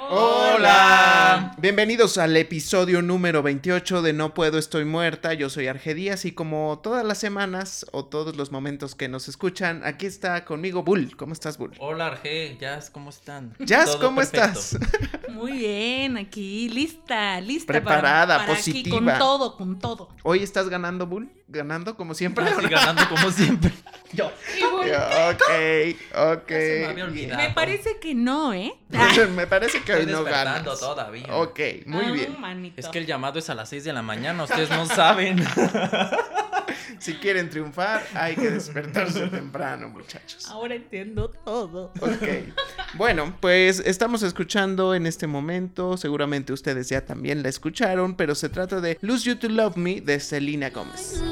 Hola. Bienvenidos al episodio número 28 de No Puedo Estoy Muerta. Yo soy Argedías y como todas las semanas o todos los momentos que nos escuchan, aquí está conmigo Bull. ¿Cómo estás, Bull? Hola Arge, Jazz, ¿cómo están? Jazz, Todo ¿cómo perfecto. estás? Muy bien, aquí, lista, lista. Preparada, para, para aquí, positiva. con todo, con todo. Hoy estás ganando, Bull. Ganando como siempre. Así ganando como siempre. Yo. ok, ok. Se me había olvidado. Me parece que no, ¿eh? Me parece que hoy Estoy no despertando ganas. todavía. Ok, muy Ah, bien. manito. Es que el llamado es a las 6 de la mañana, ustedes no saben. Si quieren triunfar, hay que despertarse temprano, muchachos. Ahora entiendo todo. Ok. Bueno, pues estamos escuchando en este momento, seguramente ustedes ya también la escucharon, pero se trata de Lose You to Love Me de Selena Gomez.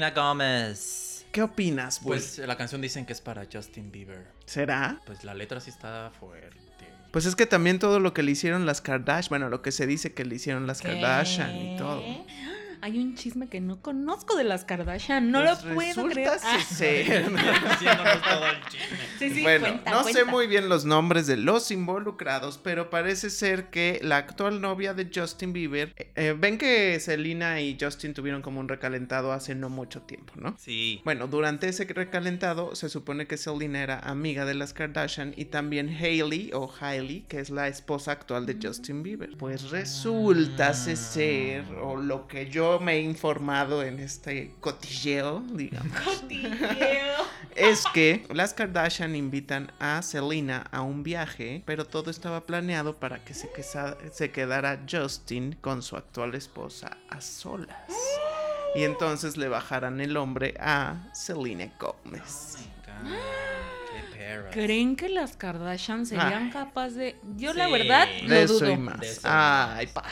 Selena Gomez. ¿Qué opinas? Pues la canción dicen que es para Justin Bieber. ¿Será? Pues la letra sí está fuerte. Pues es que también todo lo que le hicieron las Kardashian, bueno, lo que se dice que le hicieron las Kardashian y todo. Hay un chisme que no conozco de las Kardashian. No Pues lo puedo creer. Ah, ser- Diciéndonos todo el chisme. sí, sí, bueno, cuenta, no sé muy bien los nombres de los involucrados, pero parece ser que la actual novia de Justin Bieber, eh, eh, ven que Selena y Justin tuvieron como un recalentado hace no mucho tiempo, ¿no? Sí. Bueno, durante ese recalentado se supone que Selena era amiga de las Kardashian y también Hailey o Hailey, que es la esposa actual de Justin Bieber. Pues resulta ser, o lo que yo me he informado en este cotilleo, digamos, Cotilleo. es que las Kardashian invitan a Selena a un viaje, pero todo estaba planeado para que se, quesa- se quedara Justin con su actual esposa a solas. Y entonces le bajaran el hombre a Selena Gomez. Qué perra. ¿Creen que las Kardashian serían capaces de.? Yo, la verdad, De lo eso dudo. y más. De eso y Ay, más.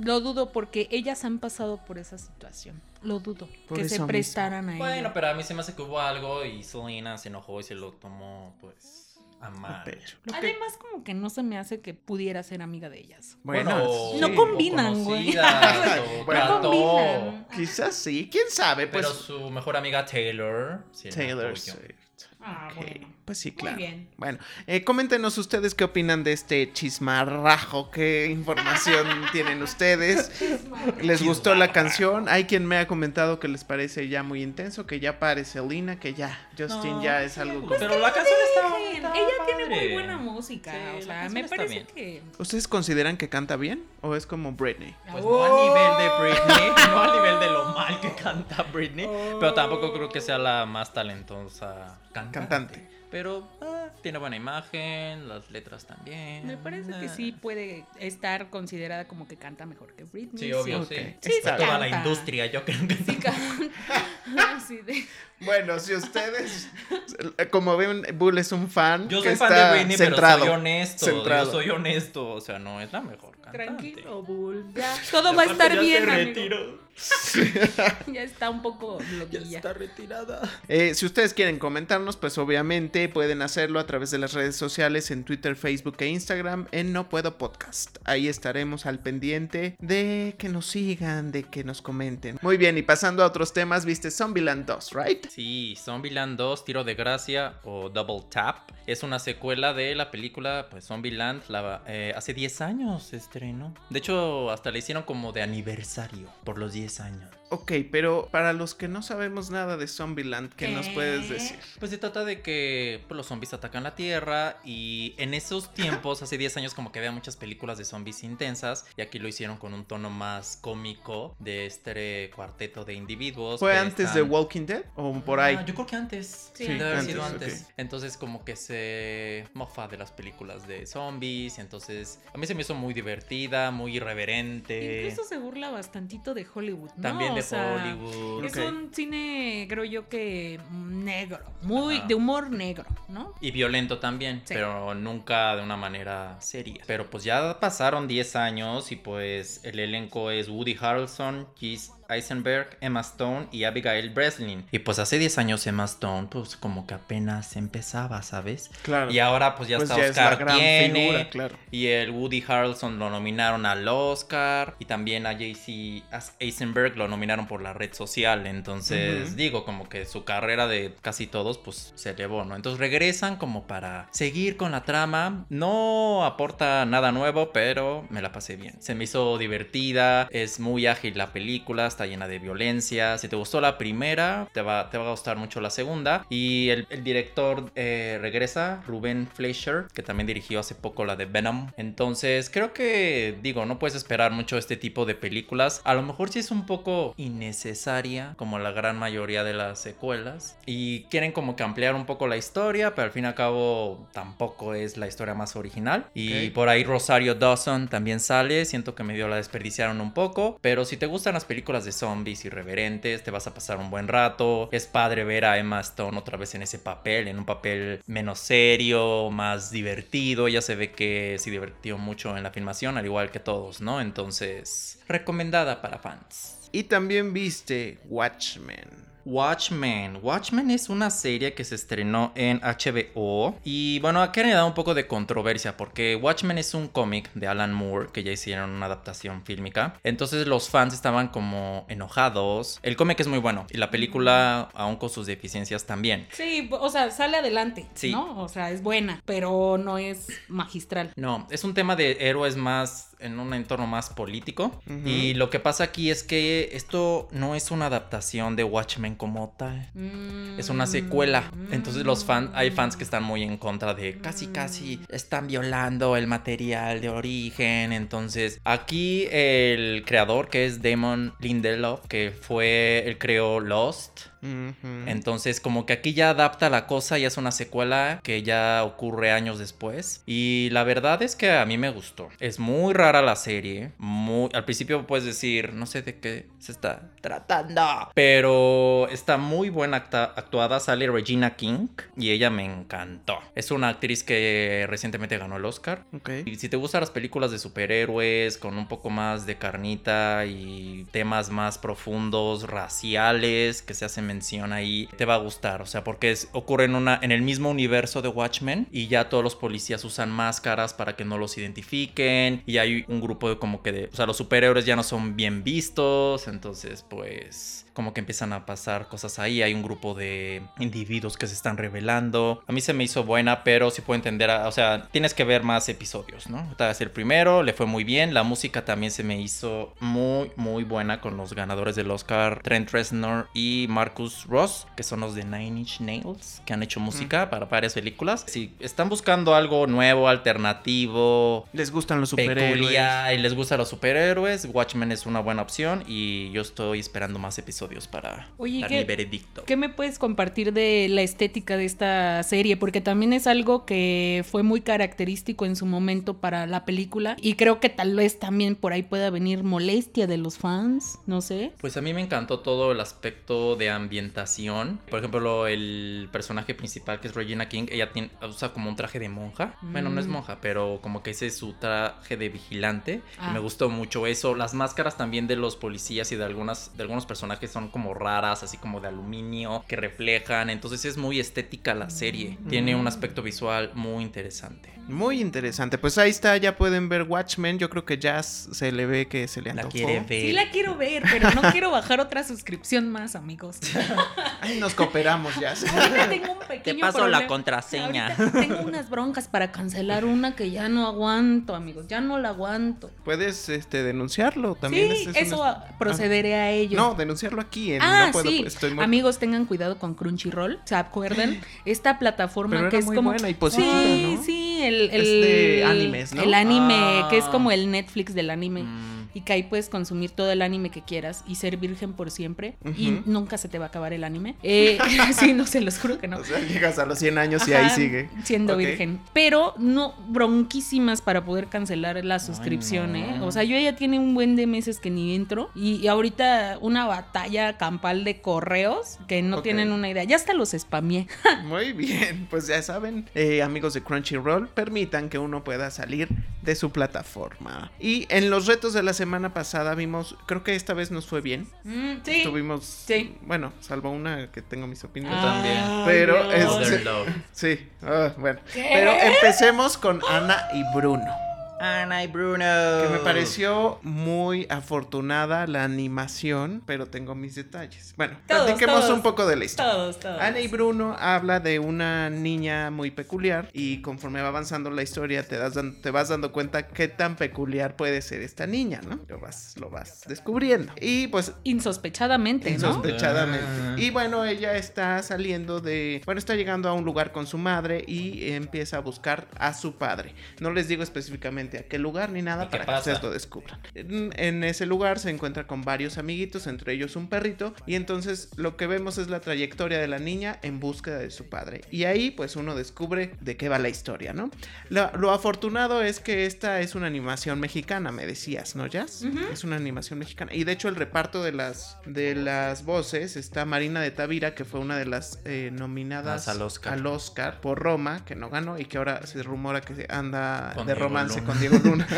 Lo dudo porque ellas han pasado por esa situación. Lo dudo. Por que se mismo. prestaran a ello. Bueno, pero a mí se me hace que hubo algo y Selena se enojó y se lo tomó, pues, a mal. Además, como que no se me hace que pudiera ser amiga de ellas. Bueno, No sí. combinan, güey. Bueno. No combinan. Quizás sí, quién sabe, pues. Pero su mejor amiga Taylor. sí Taylor apoyó. Swift. Ah, Ok, bueno. Pues sí, Muy claro. bien. Bueno, eh, coméntenos ustedes qué opinan de este chismarrajo, qué información tienen ustedes. ¿Les gustó la canción? Hay quien me ha comentado que les parece ya muy intenso, que ya pare Selena, que ya Justin No, ya es sí algo como... Pero la canción está, Bien, Ella tiene muy buena música. Sí, o sea, me parece bien. que. ¿Ustedes consideran que canta bien o es como Britney? Pues no a nivel de Britney, no a nivel de lo mal que canta Britney, pero tampoco creo que sea la más talentosa cantante. Cantante. Pero ah, tiene buena imagen, las letras también. Me parece que Ah. sí puede estar considerada como que canta mejor que Britney. Sí, obvio, sí. Sí, Está sí toda la canta. industria, yo creo que Sí, canta. Bueno, si ustedes, como ven, Bull es un fan Yo que soy fan está de Britney, centrado. pero soy honesto. centrado. Yo soy honesto, o sea, no es la mejor cantante. Tranquilo, Bull. Ya, todo va a estar bien, amigo. Ya está un poco Ya está retirada. Eh, si ustedes quieren comentarnos, pues obviamente pueden hacerlo a través de las redes sociales en Twitter, Facebook e Instagram en No Puedo Podcast. Ahí estaremos al pendiente de que nos sigan, de que nos comenten. Muy bien, y pasando a otros temas, viste Zombieland 2, ¿right? Sí, Zombieland 2, Tiro de Gracia o Double Tap. Es una secuela de la película pues, Zombieland. La, eh, hace 10 años se estrenó. De hecho, hasta le hicieron como de aniversario por los 10 años. Ok, pero para los que no sabemos nada de Zombieland, ¿qué, ¿Qué? nos puedes decir? Pues se trata de que pues, los zombies atacan la Tierra y en esos tiempos, hace 10 años, como que había muchas películas de zombies intensas y aquí lo hicieron con un tono más cómico de este cuarteto de individuos. ¿Fue antes de Walking Dead o por ahí? Ah, yo creo que antes. Sí, Sí, debe haber antes, sido antes. Entonces, como que se mofa de las películas de zombies. Y entonces, a mí se me hizo muy divertida, muy irreverente. Incluso se burla bastantito de Hollywood, ¿no? También de O sea, Hollywood. Es un cine, creo yo que negro, muy Ajá. de humor negro, ¿no? Y violento también, Sí. pero nunca de una manera seria. Pero pues ya pasaron 10 años y pues el elenco es Woody Harrelson, Chris, Eisenberg, Emma Stone y Abigail Breslin. Y pues hace 10 años Emma Stone, pues como que apenas empezaba, ¿sabes? Claro. Y ahora pues ya Pues está ya es la Oscar gran tiene. figura, claro. Y el Woody Harrelson lo nominaron al Oscar. Y también a JC Eisenberg lo nominaron por la red social. Entonces, digo, como que su carrera de casi todos, pues se elevó, ¿no? Entonces regresan como para seguir con la trama. No aporta nada nuevo, pero me la pasé bien. Se me hizo divertida. Es muy ágil la película. Está llena de violencia. Si te gustó la primera, te va, te va a gustar mucho la segunda. Y el, el director eh, regresa, Ruben Fleischer, que también dirigió hace poco la de Venom. Entonces, creo que, digo, no puedes esperar mucho este tipo de películas. A lo mejor sí es un poco innecesaria, como la gran mayoría de las secuelas. Y quieren como que ampliar un poco la historia, pero al fin y al cabo tampoco es la historia más original. Y por ahí Rosario Dawson también sale. Siento que medio la desperdiciaron un poco. Pero si te gustan las películas de zombies irreverentes, te vas a pasar un buen rato. Es padre ver a Emma Stone otra vez en ese papel, en un papel menos serio, más divertido. Ella se ve que se divirtió mucho en la filmación, al igual que todos, ¿no? Entonces, recomendada para fans. Y también viste Watchmen. Watchmen. Watchmen es una serie que se estrenó en HBO. Y bueno, aquí le da un poco de controversia porque Watchmen es un cómic de Alan Moore que ya hicieron una adaptación fílmica. Entonces los fans estaban como enojados. El cómic es muy bueno y la película, aún con sus deficiencias, también. Sí, o sea, sale adelante, Sí. ¿no? O sea, es buena, pero no es magistral. No, es un tema de héroes más en un entorno más político. Y lo que pasa aquí es que esto no es una adaptación de Watchmen como tal. Es una secuela. Entonces los fans, hay fans que están muy en contra de casi casi están violando el material de origen. Entonces aquí el creador que es Damon Lindelof, que fue el creó Lost. Entonces como que aquí ya adapta la cosa y es una secuela que ya ocurre años después. Y la verdad es que a mí me gustó. Es muy rara la serie. Muy... Al principio puedes decir, no sé de qué se está tratando. Pero está muy buena actuada. Sale Regina King y ella me encantó. Es una actriz que recientemente ganó el Oscar. Y si te gustan las películas de superhéroes con un poco más de carnita y temas más profundos, raciales, que se hace mención ahí, te va a gustar. O sea, porque es- ocurre en, una, en el mismo universo de Watchmen y ya todos los policías usan máscaras para que no los identifiquen. Y hay un grupo de como que de... O sea, los superhéroes ya no son bien vistos. Entonces, pues como que empiezan a pasar cosas ahí. Hay un grupo de individuos que se están revelando. A mí se me hizo buena, pero sí puedo entender, o sea, tienes que ver más episodios, ¿no? Esta es el primero, le fue muy bien. La música también se me hizo muy, muy buena con los ganadores del Oscar, Trent Reznor y Marcus Ross, que son los de Nine Inch Nails, que han hecho música para varias películas. Si están buscando algo nuevo, alternativo, Les gustan los superhéroes. peculiar y les gustan los superhéroes, Watchmen es una buena opción y yo estoy esperando más episodios para Oye, dar ¿qué- mi veredicto. ¿Qué me puedes compartir de la estética de esta serie? Porque también es algo que fue muy característico en su momento para la película y creo que tal vez también por ahí pueda venir molestia de los fans, no sé. Pues a mí me encantó todo el aspecto de ambientación. Por ejemplo, lo- el personaje principal que es Regina King, ella tiene, usa como un traje de monja. Bueno, no es Mm. monja, pero como que ese es su traje de vigilante. Ah. Y me gustó mucho eso. Las máscaras también de los policías y de algunas de algunos personajes son como raras, así como de aluminio, que reflejan. Entonces es muy estética la serie. Tiene un aspecto visual muy interesante. Muy interesante. Pues ahí está, ya pueden ver Watchmen. Yo creo que ya se le ve que se le La antojó. quiere ver. Sí la quiero ver, pero no quiero bajar otra suscripción más, amigos. Ay, nos cooperamos ya. Tengo un pequeño Te paso problema. la contraseña. Ahorita tengo unas broncas para cancelar una que ya no aguanto, amigos. Ya no la aguanto. Puedes este, denunciarlo también. sí, es- es eso una- procederé a ello. No, denunciarlo aquí. En, Ah, no puedo, sí. estoy muy... Amigos, tengan cuidado con Crunchyroll. ¿Se acuerdan? Esta plataforma Pero que era es muy como. buena y positiva, sí, ¿no? sí, el, el, Es de animes, ¿no? El anime, Ah. que es como el Netflix del anime. Mm. Y que ahí puedes consumir todo el anime que quieras y ser virgen por siempre. Y nunca se te va a acabar el anime. Eh, sí, no se los juro que no. O sea, llegas a los 100 años y ahí sigue. Siendo virgen. Pero no bronquísimas para poder cancelar la suscripción, no. ¿eh? O sea, yo ya tiene un buen de meses que ni entro. Y, y ahorita una batalla campal de correos que no tienen una idea. Ya hasta los spamé. Muy bien, pues ya saben, eh, amigos de Crunchyroll, permitan que uno pueda salir de su plataforma. Y en los retos de la semana pasada vimos, creo que esta vez nos fue bien. Mm, sí. Tuvimos, Sí. bueno, salvo una que tengo mis opiniones. Ah, también. Pero Dios. es- Mother Love. Sí, ah, bueno. ¿Qué? Pero empecemos con Ana y Bruno. Ana y Bruno. Que me pareció muy afortunada la animación, pero tengo mis detalles. Bueno, Todos, platiquemos todos. un poco de la historia. Todos, todos. Ana y Bruno habla de una niña muy peculiar y conforme va avanzando la historia te, das te vas dando cuenta qué tan peculiar puede ser esta niña, ¿no? Lo vas, lo vas descubriendo. Y pues Insospechadamente, ¿no? insospechadamente. Ah. Y bueno, ella está saliendo de, bueno, está llegando a un lugar con su madre y empieza a buscar a su padre. No les digo específicamente a qué lugar ni nada ¿Y qué para que ustedes lo descubran. En, en ese lugar se encuentra con varios amiguitos, entre ellos un perrito, y entonces lo que vemos es la trayectoria de la niña en búsqueda de su padre. Y ahí pues uno descubre de qué va la historia, ¿no? Lo, lo afortunado es que esta es una animación mexicana, me decías, ¿no, Jazz? Es una animación mexicana. Y de hecho el reparto de las, de las voces está Marina de Tavira, que fue una de las eh, nominadas al Oscar. al Oscar por Roma, que no ganó y que ahora se rumora que anda Con de Diego romance Luna. con Diego Luna.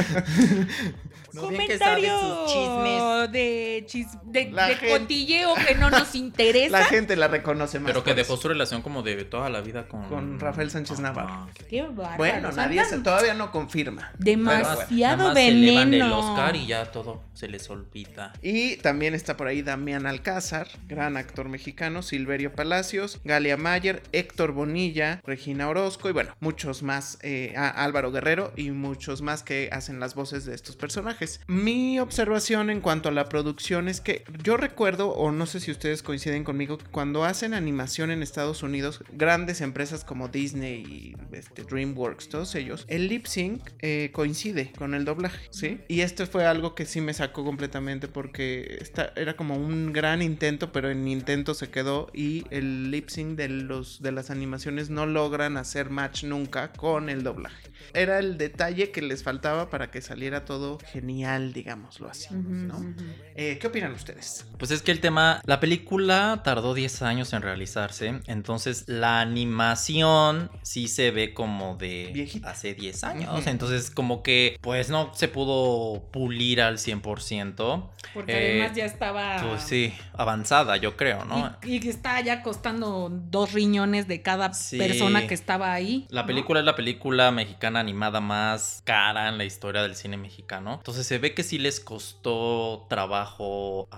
No, sus Comentario de, chis- de, de gente- cotilleo que no nos interesa. La gente la reconoce más. Pero que dejó su relación como de toda la vida con... Con Rafael Sánchez Ajá. Navarro. Qué bárbaro. Bueno, nadie se, todavía no confirma. Demasiado. Pero bueno. Nada más se elevan el veneno. Oscar y ya todo se les olvida. Y también está por ahí Damián Alcázar, gran actor mexicano, Silverio Palacios, Galia Mayer, Héctor Bonilla, Regina Orozco y bueno, muchos más, eh, ah, Álvaro Guerrero y muchos más que hacen las voces de estos personajes. Mi observación en cuanto a la producción es que yo recuerdo, o no sé si ustedes coinciden conmigo, que cuando hacen animación en Estados Unidos, grandes empresas como Disney y este, DreamWorks, todos ellos, el lip sync eh, coincide con el doblaje, ¿sí? Y esto fue algo que sí me sacó completamente porque esta era como un gran intento, pero en intento se quedó y el lip sync de, los, de las animaciones no logran hacer match nunca con el doblaje. Era el detalle que les faltaba para que saliera todo genial, digámoslo así, ¿no? Eh, ¿Qué opinan ustedes? Pues es que el tema, la película tardó 10 años en realizarse, entonces la animación sí se ve como de Viejita. hace 10 años, entonces como que pues no se pudo pulir al 100%. Porque Eh, además ya estaba. Pues sí, avanzada yo creo, ¿no? Y, que está ya costando dos riñones de cada Sí. persona que estaba ahí. La ¿no? película es la película mexicana animada más cara en la historia del cine mexicano. Entonces se ve que sí les costó trabajo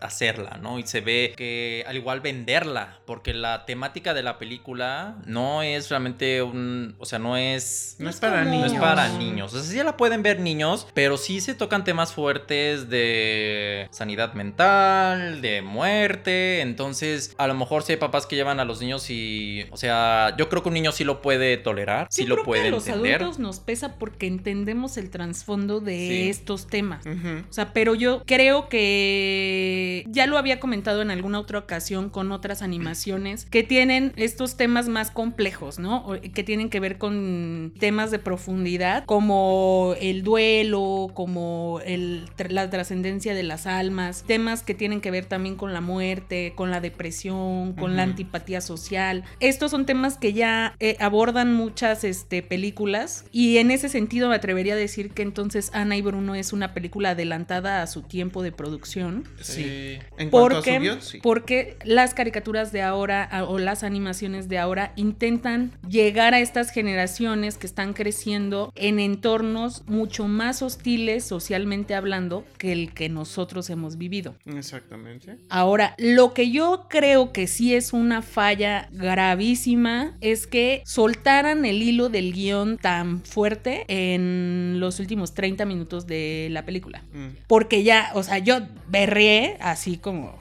hacerla, ¿no? Y se ve que al igual venderla, porque la temática de la película no es realmente un, o sea, no es No es para como- no niños. es para niños. O sea, sí la pueden ver niños, pero sí se tocan temas fuertes de sanidad mental, de muerte. Entonces, a lo mejor sí hay papás que llevan a los niños y, o sea, yo creo que un niño sí lo puede tolerar, sí lo creo puede que a los entender. adultos nos pesa porque entendemos el trasfondo de Sí. estos temas. O sea, pero yo creo que ya lo había comentado en alguna otra ocasión con otras animaciones que tienen estos temas más complejos, ¿no? O que tienen que ver con temas de profundidad, como el duelo, como el, la trascendencia de las almas, temas que tienen que ver también con la muerte, con la depresión, con la antipatía social. Estos son temas que ya eh, abordan muchas este, películas y en ese sentido me atrevería a decir que entonces Ana y Bruno es una película adelantada a su tiempo de producción. Sí. En cuanto a Porque, su guion, sí. porque las caricaturas de ahora a- o las animaciones de ahora intentan llegar a estas generaciones que están creciendo en entornos mucho más hostiles socialmente hablando que el que nosotros hemos vivido. Exactamente. Ahora, lo que yo creo que sí es una falla gravísima es que soltaran el hilo del guion tan fuerte en los últimos 30 minutos de la película. Mm. Porque ya, o sea, yo berré así como...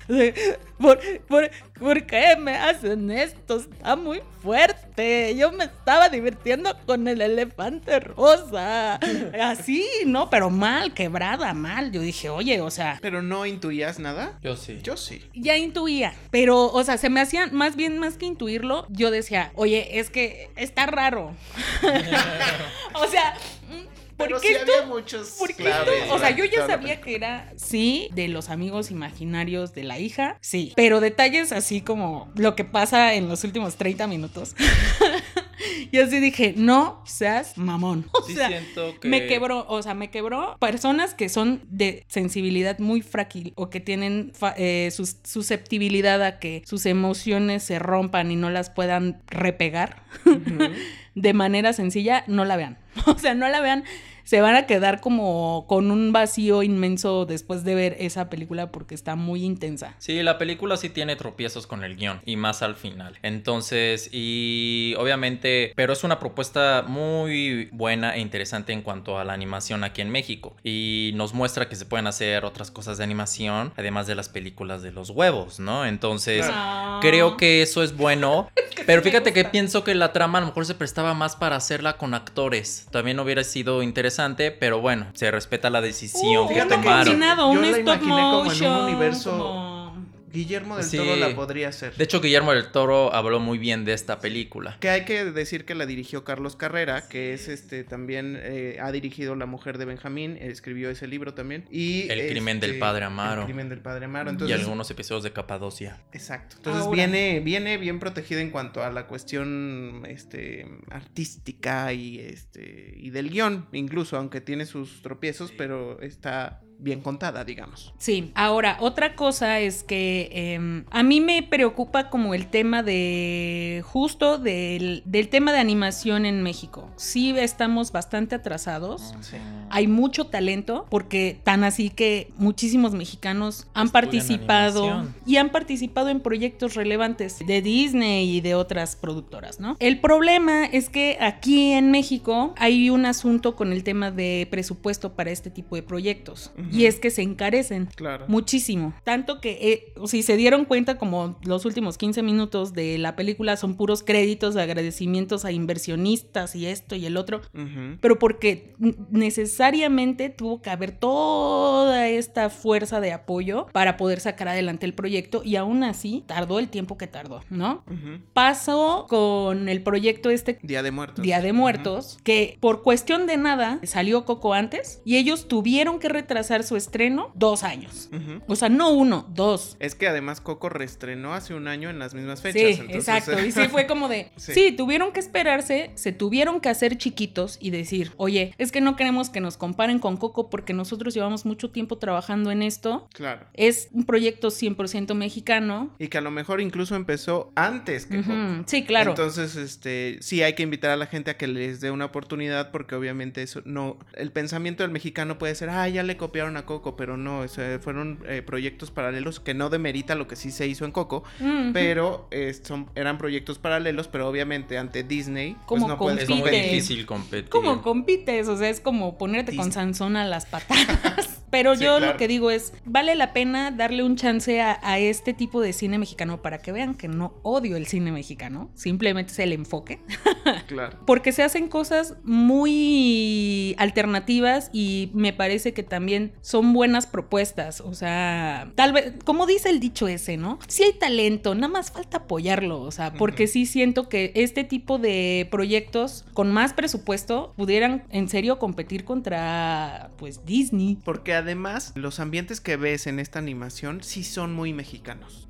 ¿Por, por, por qué me hacen esto? Está muy fuerte. Yo me estaba divirtiendo con el elefante rosa. Así, ¿no? Pero mal, quebrada, mal. Yo dije, oye, o sea, Pero no intuías nada. Yo sí. Yo sí. ya intuía, pero, o sea, se me hacía más bien, más que intuirlo, yo decía, oye, es que está raro. o sea, ¿por Pero qué sí esto? había muchos ¿Por qué claves esto? O sea, yo ya sabía que era, sí, de los amigos imaginarios de la hija, sí, pero detalles así como lo que pasa en los últimos 30 minutos. Y así dije, no seas mamón. O Sí sea, siento que... me quebró, o sea, me quebró personas que son de sensibilidad muy frágil o que tienen eh, sus- susceptibilidad a que sus emociones se rompan y no las puedan repegar de manera sencilla, no la vean. O sea, no la vean. Se van a quedar como con un vacío inmenso después de ver esa película porque está muy intensa. Sí, la película sí tiene tropiezos con el guion y más al final. Entonces, y obviamente, pero es una propuesta muy buena e interesante en cuanto a la animación aquí en México. Y nos muestra que se pueden hacer otras cosas de animación, además de las películas de los huevos, ¿no? Entonces, creo que eso es bueno. pero fíjate que pienso que la trama a lo mejor se prestaba más para hacerla con actores. También hubiera sido interesante, pero bueno, se respeta la decisión Uh, que tomaron. combinado Yo un la stop imaginé como en un universo- como- Guillermo del Sí. Toro la podría hacer. De hecho, Guillermo del Toro habló muy bien de esta película. Que hay que decir que la dirigió Carlos Carrera, que es este también eh, ha dirigido La Mujer de Benjamín, escribió ese libro también. Y El crimen del este, padre Amaro. El crimen del padre Amaro. y algunos episodios de Capadocia. Exacto. Entonces Ahora. viene, viene bien protegida en cuanto a la cuestión este, artística y, este, y del guion, incluso, aunque tiene sus tropiezos, pero está bien contada, digamos. Sí, ahora otra cosa es que em, a mí me preocupa como el tema de justo del, del tema de animación en México. Sí estamos bastante atrasados. Sí. Hay mucho talento porque tan así que muchísimos mexicanos han Estudian participado animación. y han participado en proyectos relevantes de Disney y de otras productoras, ¿no? El problema es que aquí en México hay un asunto con el tema de presupuesto para este tipo de proyectos. Y es que se encarecen. Claro. Muchísimo. Tanto que, eh, si se dieron cuenta, como los últimos 15 minutos de la película son puros créditos, agradecimientos a inversionistas y esto y el otro. Ujú. Pero porque necesariamente tuvo que haber toda esta fuerza de apoyo para poder sacar adelante el proyecto y aún así tardó el tiempo que tardó, ¿no? Ujú. Pasó con el proyecto este Día de Muertos. Día de Muertos, que por cuestión de nada salió Coco antes y ellos tuvieron que retrasar su estreno dos años. O sea, no uno, dos. Es que además Coco reestrenó hace un año en las mismas fechas. Sí, entonces, exacto. Y sí fue como de, Sí. sí. tuvieron que esperarse, se tuvieron que hacer chiquitos y decir, oye, es que no queremos que nos comparen con Coco porque nosotros llevamos mucho tiempo trabajando en esto. Claro. Es un proyecto 100% mexicano. Y que a lo mejor incluso empezó antes que Coco. Sí, claro. Entonces, este, sí hay que invitar a la gente a que les dé una oportunidad porque obviamente eso no, el pensamiento del mexicano puede ser, ah, ya le copiaron a Coco, pero no, o sea, fueron eh, proyectos paralelos que no demerita lo que sí se hizo en Coco, pero eh, son, eran proyectos paralelos, pero obviamente ante Disney, pues puedes Es muy Compite. difícil competir. ¿Cómo compites? O sea, es como ponerte con. Sansón a las patadas. Pero Sí, yo claro. lo que digo es, vale la pena darle un chance a, a este tipo de cine mexicano para que vean que no odio el cine mexicano, simplemente es el enfoque. Claro. Porque se hacen cosas muy alternativas y me parece que también son buenas propuestas. O sea, tal vez, como dice el dicho ese, ¿no? Si hay talento, nada más falta apoyarlo. O sea, porque sí siento que este tipo de proyectos con más presupuesto pudieran en serio competir contra, pues, Disney. Porque además los ambientes que ves en esta animación sí son muy mexicanos.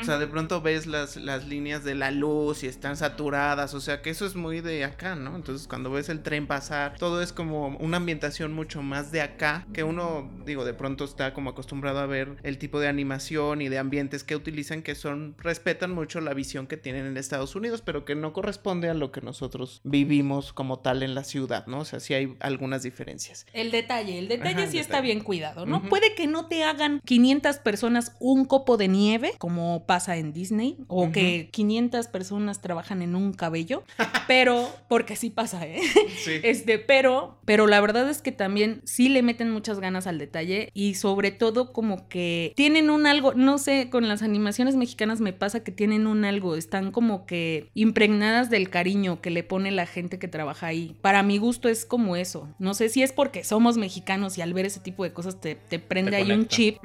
O sea, de pronto ves las, las líneas de la luz y están saturadas, o sea que eso es muy de acá, ¿no? Entonces cuando ves el tren pasar, todo es como una ambientación mucho más de acá, que uno, digo, de pronto está como acostumbrado a ver el tipo de animación y de ambientes que utilizan que son, respetan mucho la visión que tienen en Estados Unidos, pero que no corresponde a lo que nosotros vivimos como tal en la ciudad, ¿no? O sea, sí hay algunas diferencias. El detalle, el detalle Ajá, el sí está bien cuidado, ¿no? Puede que no te hagan 500 personas un copo de nieve, como pasa en Disney, o que 500 personas trabajan en un cabello, pero, porque sí pasa, ¿eh? Sí. Este, pero, pero la verdad es que también sí le meten muchas ganas al detalle y sobre todo como que tienen un algo, no sé, con las animaciones mexicanas me pasa que tienen un algo, están como que impregnadas del cariño que le pone la gente que trabaja ahí. Para mi gusto es como eso. No sé si es porque somos mexicanos y al ver ese tipo de cosas cosas te, te prende Te ahí un chip,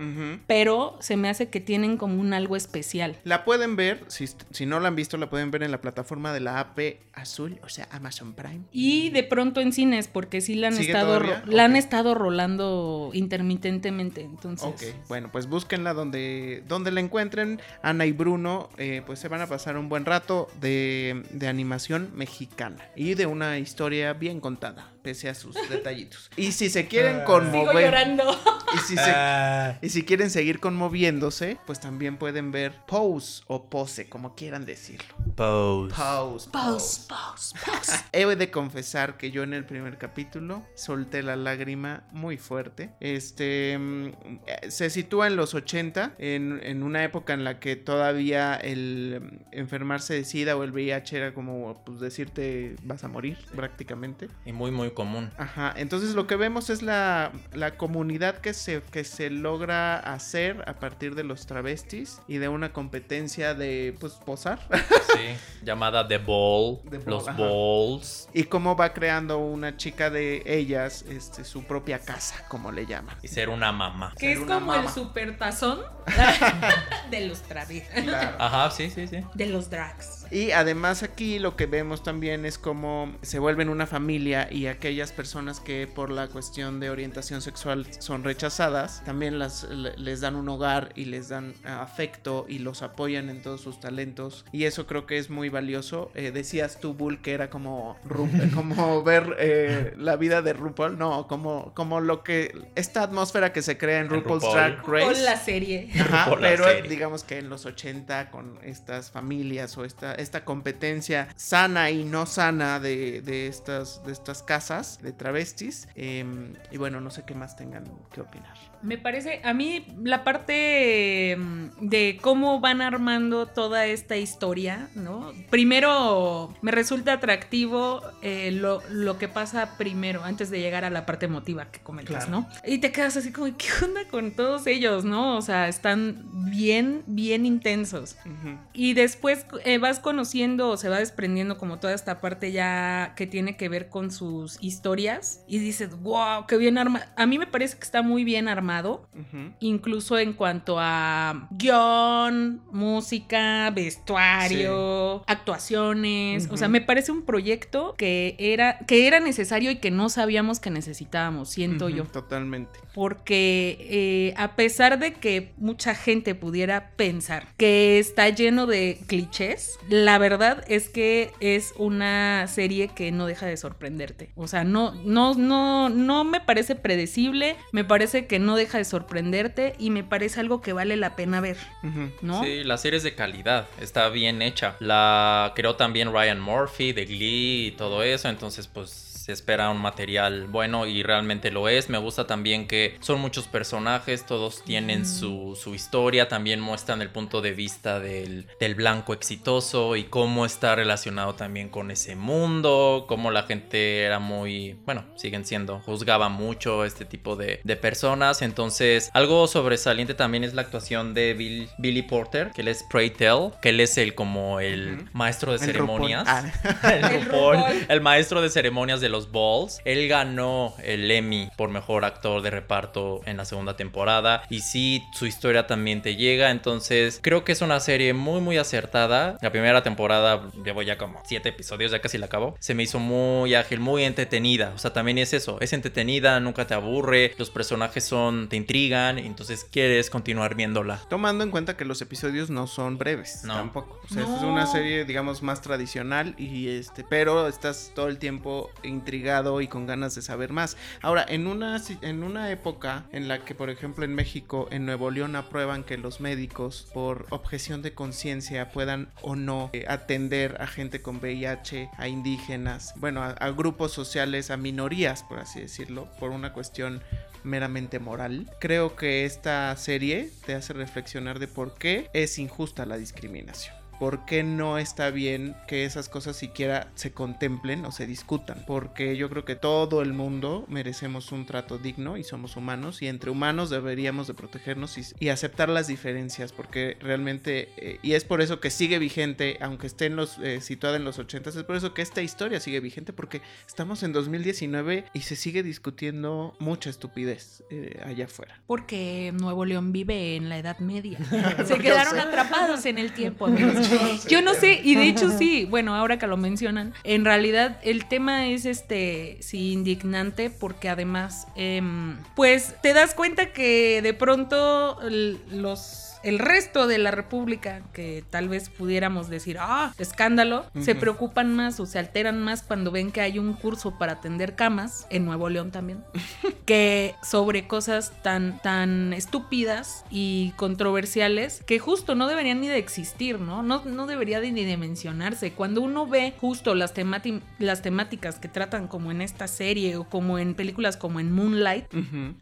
pero se me hace que tienen como un algo especial. La pueden ver, si, si no la han visto, la pueden ver en la plataforma de la AP Azul, o sea, Amazon Prime. Y de pronto en cines, porque sí la han ¿Sigue estado la han estado rolando intermitentemente. Entonces, Ok, bueno, pues búsquenla donde, donde la encuentren. Ana y Bruno, eh, pues se van a pasar un buen rato de, de animación mexicana y de una historia bien contada, pese a sus detallitos. Y si se quieren sigo conmover, llorando. y si, se- y si quieren seguir conmoviéndose, pues también pueden ver Pose o Pose, como quieran decirlo. Pose. Pose, Pause, pause, pause. He de confesar que yo en el primer capítulo solté la lágrima muy fuerte. Este mm, eh, se sitúa en los 80, en, en una época en la que todavía el mm, enfermarse de SIDA o el VIH era como pues decirte vas a morir prácticamente. Y muy, muy común. Ajá, entonces lo que vemos es la, la comunidad que se, que se logra hacer a partir de los travestis y de una competencia de pues posar. Sí. Llamada The Ball. The Ball, los ajá. Balls. y cómo va creando una chica de ellas este, su propia casa, como le llaman. Y ser una mamá. Que es como el mama. super tazón de los travestis. Ajá, sí, sí, sí. De los drags. Y además aquí lo que vemos también es cómo se vuelven una familia y aquellas personas que por la cuestión de orientación sexual son rechazadas, también las, le- les dan un hogar y les dan eh, afecto y los apoyan en todos sus talentos. Y eso creo que es muy valioso. Eh, decías tú, Bull, que era como, como ver eh, la vida de RuPaul. No, como, como lo que... Esta atmósfera que se crea en RuPaul's RuPaul. Drag Race. La serie. Ajá, pero serie. digamos que en los 80 con estas familias o esta, esta competencia sana y no sana de, de estas, de estas casas de travestis. em, y bueno, no sé qué más tengan que opinar. Me parece, a mí la parte mm, de cómo van armando toda esta historia, ¿no? Primero me resulta atractivo eh, lo, lo que pasa primero, antes de llegar a la parte emotiva que comentas, Claro. ¿no? Y te quedas así como, ¿qué onda con todos ellos, no? O sea, están bien, bien intensos. Y después eh, vas conociendo o se va desprendiendo como toda esta parte ya que tiene que ver con sus historias y dices, wow, qué bien armado. A mí me parece que está muy bien armado, Incluso en cuanto a guion, música, vestuario, actuaciones. O sea, me parece un proyecto que era, que era necesario y que no sabíamos que necesitábamos, siento yo Totalmente. porque eh, a pesar de que mucha gente pudiera pensar que está lleno de clichés, la verdad es que es una serie que no deja de sorprenderte. O sea, no, no, no, no me parece predecible, me parece que no deja de sorprenderte y me parece algo que vale la pena ver. ¿no? Sí, la serie es de calidad, está bien hecha. La creó también Ryan Murphy de Glee y todo eso, entonces pues se espera un material bueno y realmente lo es. Me gusta también que son muchos personajes, todos tienen su, su historia, también muestran el punto de vista del, del blanco exitoso y cómo está relacionado también con ese mundo, cómo la gente era muy, bueno, siguen siendo, juzgaba mucho este tipo de, de personas. Entonces, algo sobresaliente también es la actuación de Bill- Billy Porter, que él es Pray Tell, que él es el como el maestro de ceremonias. Ah. El, el maestro de ceremonias de los balls. Él ganó el Emmy por mejor actor de reparto en la segunda temporada. Y sí, su historia también te llega. Entonces, creo que es una serie muy, muy acertada. La primera temporada, llevo ya como siete episodios, ya casi la acabo. Se me hizo muy ágil, muy entretenida. O sea, también es eso. Es entretenida, nunca te aburre. Los personajes son, te intrigan. Entonces, quieres continuar viéndola. Tomando en cuenta que los episodios no son breves, No. tampoco. O sea, No. es una serie, digamos, más tradicional y este, pero estás todo el tiempo intrigado y con ganas de saber más. Ahora, en una en una época en la que, por ejemplo, en México, en Nuevo León aprueban que los médicos por objeción de conciencia puedan o no eh, atender a gente con VIH, a indígenas, bueno, a grupos sociales, a minorías, por así decirlo, por una cuestión meramente moral. Creo que esta serie te hace reflexionar de por qué es injusta la discriminación. Por qué no está bien que esas cosas siquiera se contemplen o se discutan. Porque yo creo que todo el mundo merecemos un trato digno y somos humanos y entre humanos deberíamos de protegernos y, y aceptar las diferencias porque realmente, eh, y es por eso que sigue vigente, aunque esté en los, eh, situada en los 80, es por eso que esta historia sigue vigente porque estamos en 2019 y se sigue discutiendo mucha estupidez eh, allá afuera. Porque Nuevo León vive en la Edad Media. Se quedaron atrapados en el tiempo, amigos. Yo no sé, y de hecho sí, bueno, ahora que lo mencionan, en realidad el tema es este, sí, indignante, porque además, em, pues te das cuenta que de pronto los el resto de la República, que tal vez pudiéramos decir, ah, escándalo, se preocupan más o se alteran más cuando ven que hay un curso para atender camas, en Nuevo León también, que sobre cosas tan, tan estúpidas y controversiales que justo no deberían ni de existir, ¿no? No, no debería de ni de mencionarse. Cuando uno ve justo las, las temáticas que tratan como en esta serie o como en películas como en Moonlight,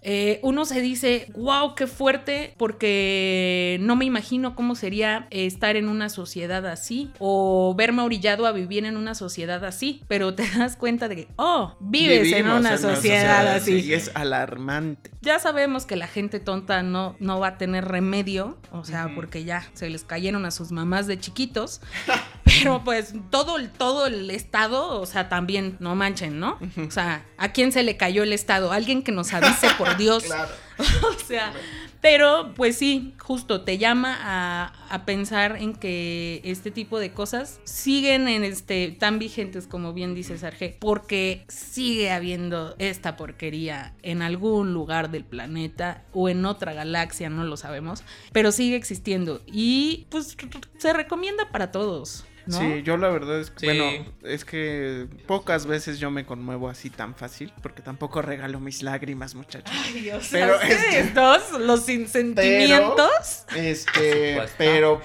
eh, uno se dice, wow, qué fuerte, porque no me imagino cómo sería eh, estar en una sociedad así o verme orillado a vivir en una sociedad así, pero te das cuenta de que, oh, vives en una sociedad así. Y es alarmante. Ya sabemos que la gente tonta no, no va a tener remedio, o sea, porque ya se les cayeron a sus mamás de chiquitos, pero pues todo, el- todo el Estado, o sea, también, no manchen, ¿no? O sea, ¿a quién se le cayó el Estado? Alguien que nos avise, por Dios. Claro. o sea, pero pues sí, justo te llama a, pensar en que este tipo de cosas siguen en este tan vigentes como bien dice Sarge, porque sigue habiendo esta porquería en algún lugar del planeta o en otra galaxia, no lo sabemos, pero sigue existiendo y pues se recomienda para todos. ¿No? Sí, yo la verdad es que, Sí. bueno, es que pocas veces yo me conmuevo así tan fácil, porque tampoco regalo mis lágrimas, muchachos. Ay, Dios, Pero ustedes es que- dos, los sin sentimientos. Este, pero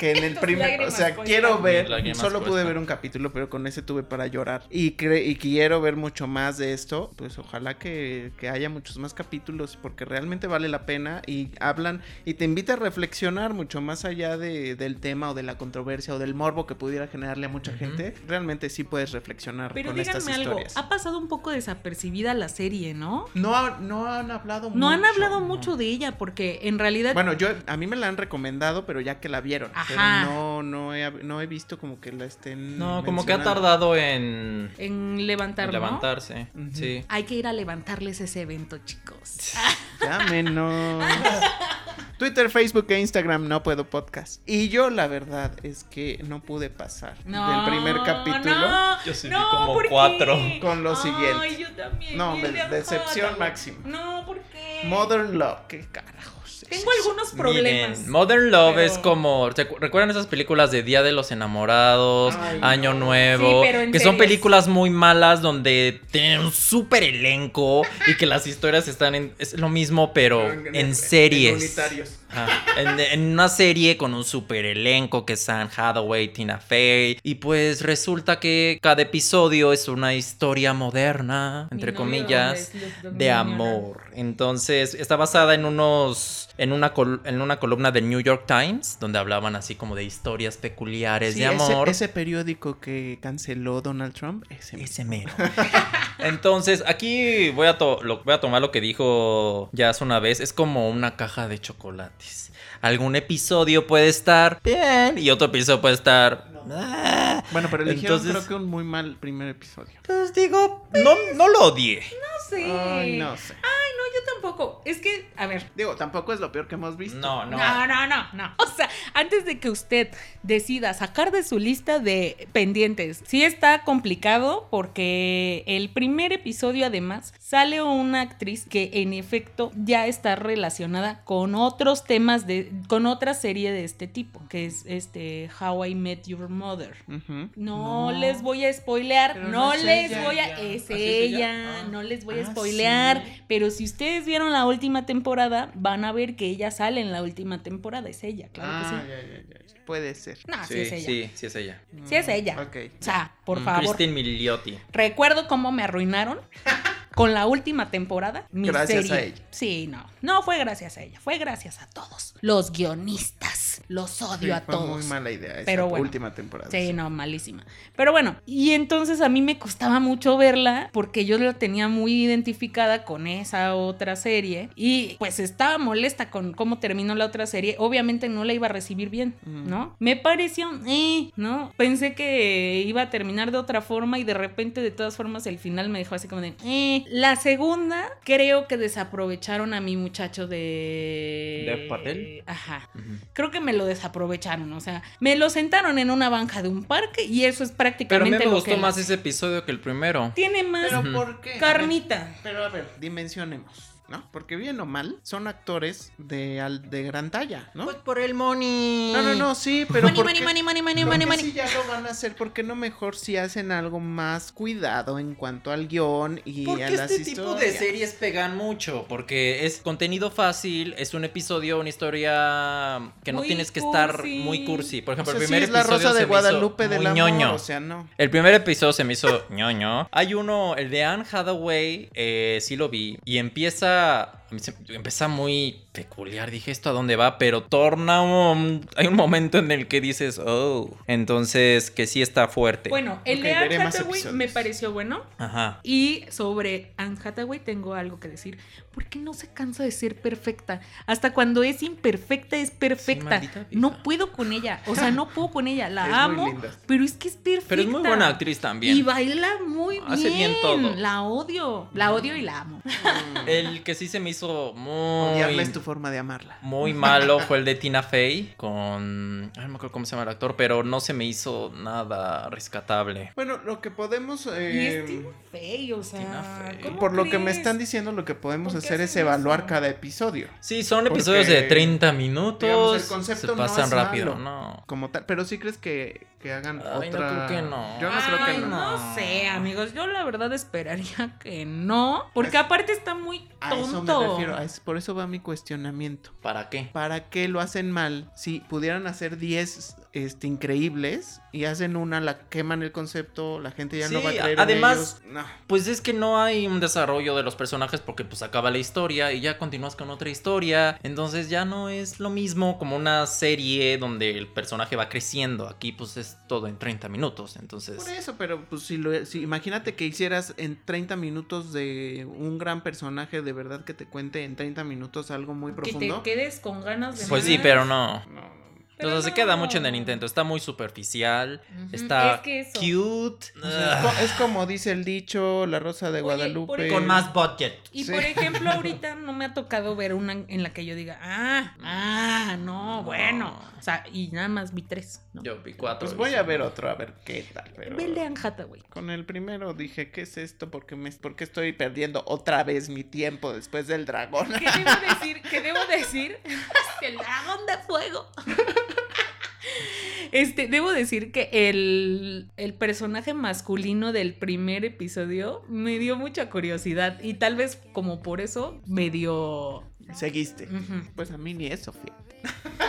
que en el primer, o sea, quiero ver, solo pude ver un capítulo, pero con ese tuve para llorar y cre- y quiero ver mucho más de esto, pues ojalá que, que haya muchos más capítulos porque realmente vale la pena y hablan y te invita a reflexionar mucho más allá de- del tema o de la controversia o del morbo que pudiera generarle a mucha gente, realmente sí puedes reflexionar Pero con estas algo, historias. ha pasado un poco desapercibida la serie, ¿no? No, ha- no han hablado No han mucho, hablado no. mucho de ella porque en realidad Bueno, yo a mí me la han recomendado, pero ya que la vieron. Ajá. Pero no, no he, no he visto como que la estén. No, como que ha tardado en en levantar, en ¿no? levantarse. Sí. Hay que ir a levantarles ese evento, chicos. Llámenos. Twitter, Facebook e Instagram no puedo podcast. Y yo la verdad es que no pude pasar del primer capítulo. No, Yo sí vi no, como cuatro. Con lo Ay, siguiente. yo también. No, decepción máxima. No, ¿por qué? Modern Love, qué carajos. Tengo algunos problemas. Miren, Modern Love pero- es como. ¿recu- ¿Recuerdan esas películas de Día de los Enamorados, Ay, Año no. Nuevo? Sí, pero en que son películas muy malas donde tienen un súper elenco y que las historias están en. Es lo mismo, pero en series. En, en una serie con un super elenco que es Anne Hathaway, Tina Fey. Y pues resulta que cada episodio es una historia moderna, entre comillas, de amor. Entonces está basada en unos. En una, col- en una columna del New York Times, donde hablaban así como de historias peculiares Sí, de amor. Ese, periódico que canceló Donald Trump, ese. mismo. Ese mero. Entonces, aquí voy a, to- lo, voy a tomar lo que dijo Jazz una vez. Es como una caja de chocolates. Algún episodio puede estar bien y otro episodio puede estar... "Ah". Bueno, pero eligieron Entonces- creo que un muy mal primer episodio. Pues digo, no, no lo odié. No sé. Ay, no sé. Tampoco. Es que, a ver, Digo, tampoco es lo peor que hemos visto. No, no. No, no, no, no. O sea, antes de que usted decida sacar de su lista de pendientes, sí está complicado porque el primer episodio además sale una actriz que en efecto ya está relacionada con otros temas de con otra serie de este tipo, que es este How I Met Your Mother. No, les voy a spoilear, no, no es les ella, voy a... Es ¿Ah, es ella, ella? Ah. no les voy a Ah, spoilear, sí. pero si ustedes vieron la última temporada, van a ver que ella sale en la última temporada, es ella, claro ah, que sí. Ya, ya, ya, ya. Puede ser. No, sí, Sí, es ella. sí, sí es ella. Sí es ella. Ok. O sea, por Mm, favor. Christine Milioti. Recuerdo cómo me arruinaron con la última temporada. Mi Gracias serie. a ella. Sí, no. No fue gracias a ella, fue gracias a todos. Los guionistas. Los odio Sí, a fue todos. muy mala idea esa Pero bueno. última temporada. Sí, no, malísima. Pero bueno, y entonces a mí me costaba mucho verla porque yo la tenía muy identificada con esa otra serie y pues estaba molesta con cómo terminó la otra serie. Obviamente no la iba a recibir bien, ¿no? Me pareció, eh, ¿no? Pensé que iba a terminar de otra forma y de repente de todas formas el final me dejó así como de, eh. La segunda creo que desaprovecharon a mi muchacho de... ¿Dev Patel? Ajá creo que me lo desaprovecharon. O sea, me lo sentaron en una banca de un parque y eso es Pero a prácticamente mí me lo gustó que más hace. ese episodio que el primero. Tiene más Pero. ¿por qué? A ver, carnita. pero a ver, dimensionemos. ¿No? Porque bien o mal, son actores de, al- de gran talla, ¿no? Pues por el money. No, no, no, sí, pero Money, ¿por money, qué- money, money, money, ¿por money, si ya lo van a hacer? ¿Por qué no mejor si hacen algo más cuidado en cuanto al guion y Porque a las este tipo de historias? series pegan mucho, porque es contenido fácil, es un episodio, una historia que no Muy tienes que estar cursi. muy cursi. Por O ejemplo, sea, el sí, primer es la episodio rosa de Guadalupe muy amor, ñoño. o sea, no. El primer episodio se me hizo ñoño. Hay uno, el de Anne Hathaway, eh, sí lo vi. Y empieza. juga a mí se- Empieza muy peculiar. Dije, ¿esto a dónde va? Pero torna un. Hay un momento en el que dices, oh. Entonces, que sí está fuerte. Bueno, el de Anne Hathaway me pareció bueno. Ajá. Y sobre Anne Hathaway tengo algo que decir. ¿Por qué no se cansa de ser perfecta? Hasta cuando es imperfecta es perfecta. no puedo con ella. O sea, no puedo con ella. La Es muy amo. linda. Pero es que es perfecta. Pero es muy buena actriz también. Y baila muy bien. Hace bien todo. La odio. La odio y la amo. El que sí se me hizo muy. Odiarla es tu forma de amarla. Muy malo fue el de Tina Fey con. Ay, no me acuerdo cómo se llama el actor, pero no se me hizo nada rescatable. Bueno, lo que podemos... Y eh, es Tina Fey, o sea. Tina Fey. ¿cómo por lo que me están diciendo, lo que podemos ¿Por qué hacer es evaluar eso? cada episodio. Sí, son Porque, episodios de 30 minutos. digamos, el concepto se no pasan es rápido, malo. no. Como tal, pero sí crees que, que hagan Ay, no otra... creo que no. Yo no creo que no. no sé, amigos. Yo la verdad esperaría que no. Porque aparte está muy A eso me tonto. Refiero, a es- por eso va mi cuestionamiento. ¿Para qué? ¿Para qué lo hacen mal? Si pudieran hacer 10 este, increíbles y hacen una, la queman el concepto, la gente ya no va a creer en además- ellos. No. Pues es que no hay un desarrollo de los personajes porque pues acaba la historia y ya continúas con otra historia. Entonces ya no es lo mismo como una serie donde el personaje va creciendo. Aquí pues es todo en 30 minutos. Entonces... Por eso, pero pues si lo si, imagínate que hicieras en 30 minutos de un gran personaje de verdad que te cuente en 30 minutos algo muy Que profundo. te quedes con ganas de Pues sí, pero no. No, no. Pero Entonces se no. queda mucho en el intento. Está muy superficial. Ujú, Está es que eso. cute. O sea, es, co- es como dice el dicho, la rosa de Oye, Guadalupe. por- Con más budget. Y Sí. por ejemplo, ahorita no me ha tocado ver una en la que yo diga, ah, ah, no, bueno. O sea, y nada más vi tres. ¿no? Yo vi cuatro. Pues voy a ver otro, a ver qué tal. Pero... Ve el de Anne Hathaway. Con el primero dije, ¿qué es esto? ¿Por qué, me, por qué estoy perdiendo otra vez mi tiempo después del dragón? ¿Qué debo decir? ¿Qué debo decir? el dragón de fuego. Este, debo decir que el, el personaje masculino del primer episodio me dio mucha curiosidad y tal vez como por eso me dio... Seguiste. Pues a mí ni eso, fíjate.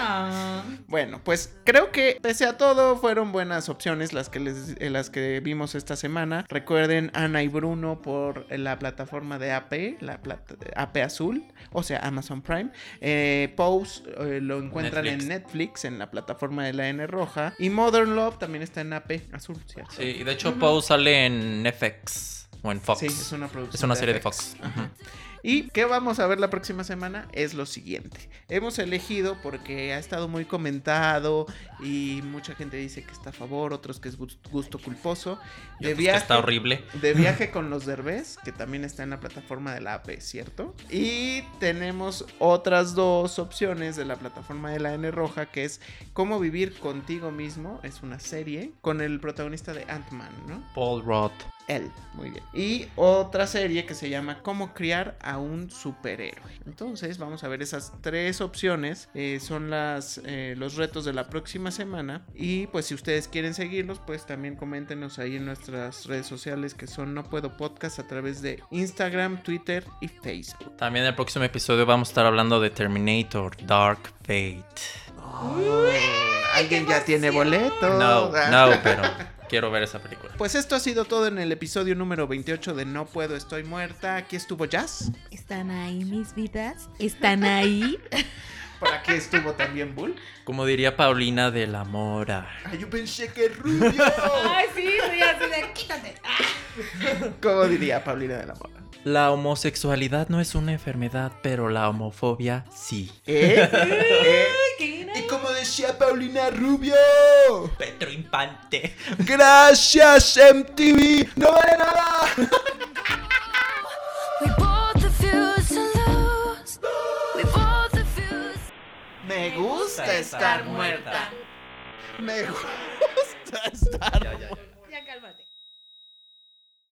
Ah. Bueno, pues creo que pese a todo fueron buenas opciones las que les, eh, las que vimos esta semana. Recuerden Ana y Bruno por la plataforma de AP, la plata, AP Azul, o sea Amazon Prime. Eh, Pose eh, lo encuentran Netflix. en Netflix en la plataforma de la N roja y Modern Love también está en AP Azul, ¿cierto? Sí, y de hecho Pau sale en FX o en Fox. Sí, es una producción. Es una serie de. Fox. Ajá. Y qué vamos a ver la próxima semana es lo siguiente. Hemos elegido porque ha estado muy comentado y mucha gente dice que está a favor, otros que es gus- gusto culposo. De otros que viaje, está horrible. de viaje con los derbés, que también está en la plataforma de la AP, ¿cierto? Y tenemos otras dos opciones de la plataforma de la N roja, que es Cómo vivir contigo mismo. Es una serie con el protagonista de Ant-Man, ¿no? Paul Roth. Él, muy bien. Y otra serie que se llama Cómo criar a un superhéroe. Entonces vamos a ver esas tres opciones. eh, son las, eh, los retos de la próxima semana. Y pues si ustedes quieren seguirlos, pues también coméntenos ahí en nuestras redes sociales que son No Puedo Podcast a través de Instagram, Twitter y Facebook. También en el próximo episodio vamos a estar hablando de Terminator Dark Fate. ¿Alguien ya tiene boleto? No, no, pero quiero ver esa película. Pues esto ha sido todo en el episodio número 28 de No Puedo, Estoy Muerta. Aquí estuvo Jazz. ¿Están ahí mis vidas? ¿Están ahí? Por aquí estuvo también Bull. Como diría Paulina de la Mora. Ay, yo pensé que rubio. Ay, sí, sí, así de quítate. ¿Cómo diría Paulina de la Mora? La homosexualidad no es una enfermedad, pero la homofobia sí. ¿Eh? ¿Eh? Y como decía Paulina Rubio. Petro Infante. Gracias MTV. No vale nada. Me gusta estar muerta. Me gusta estar ya.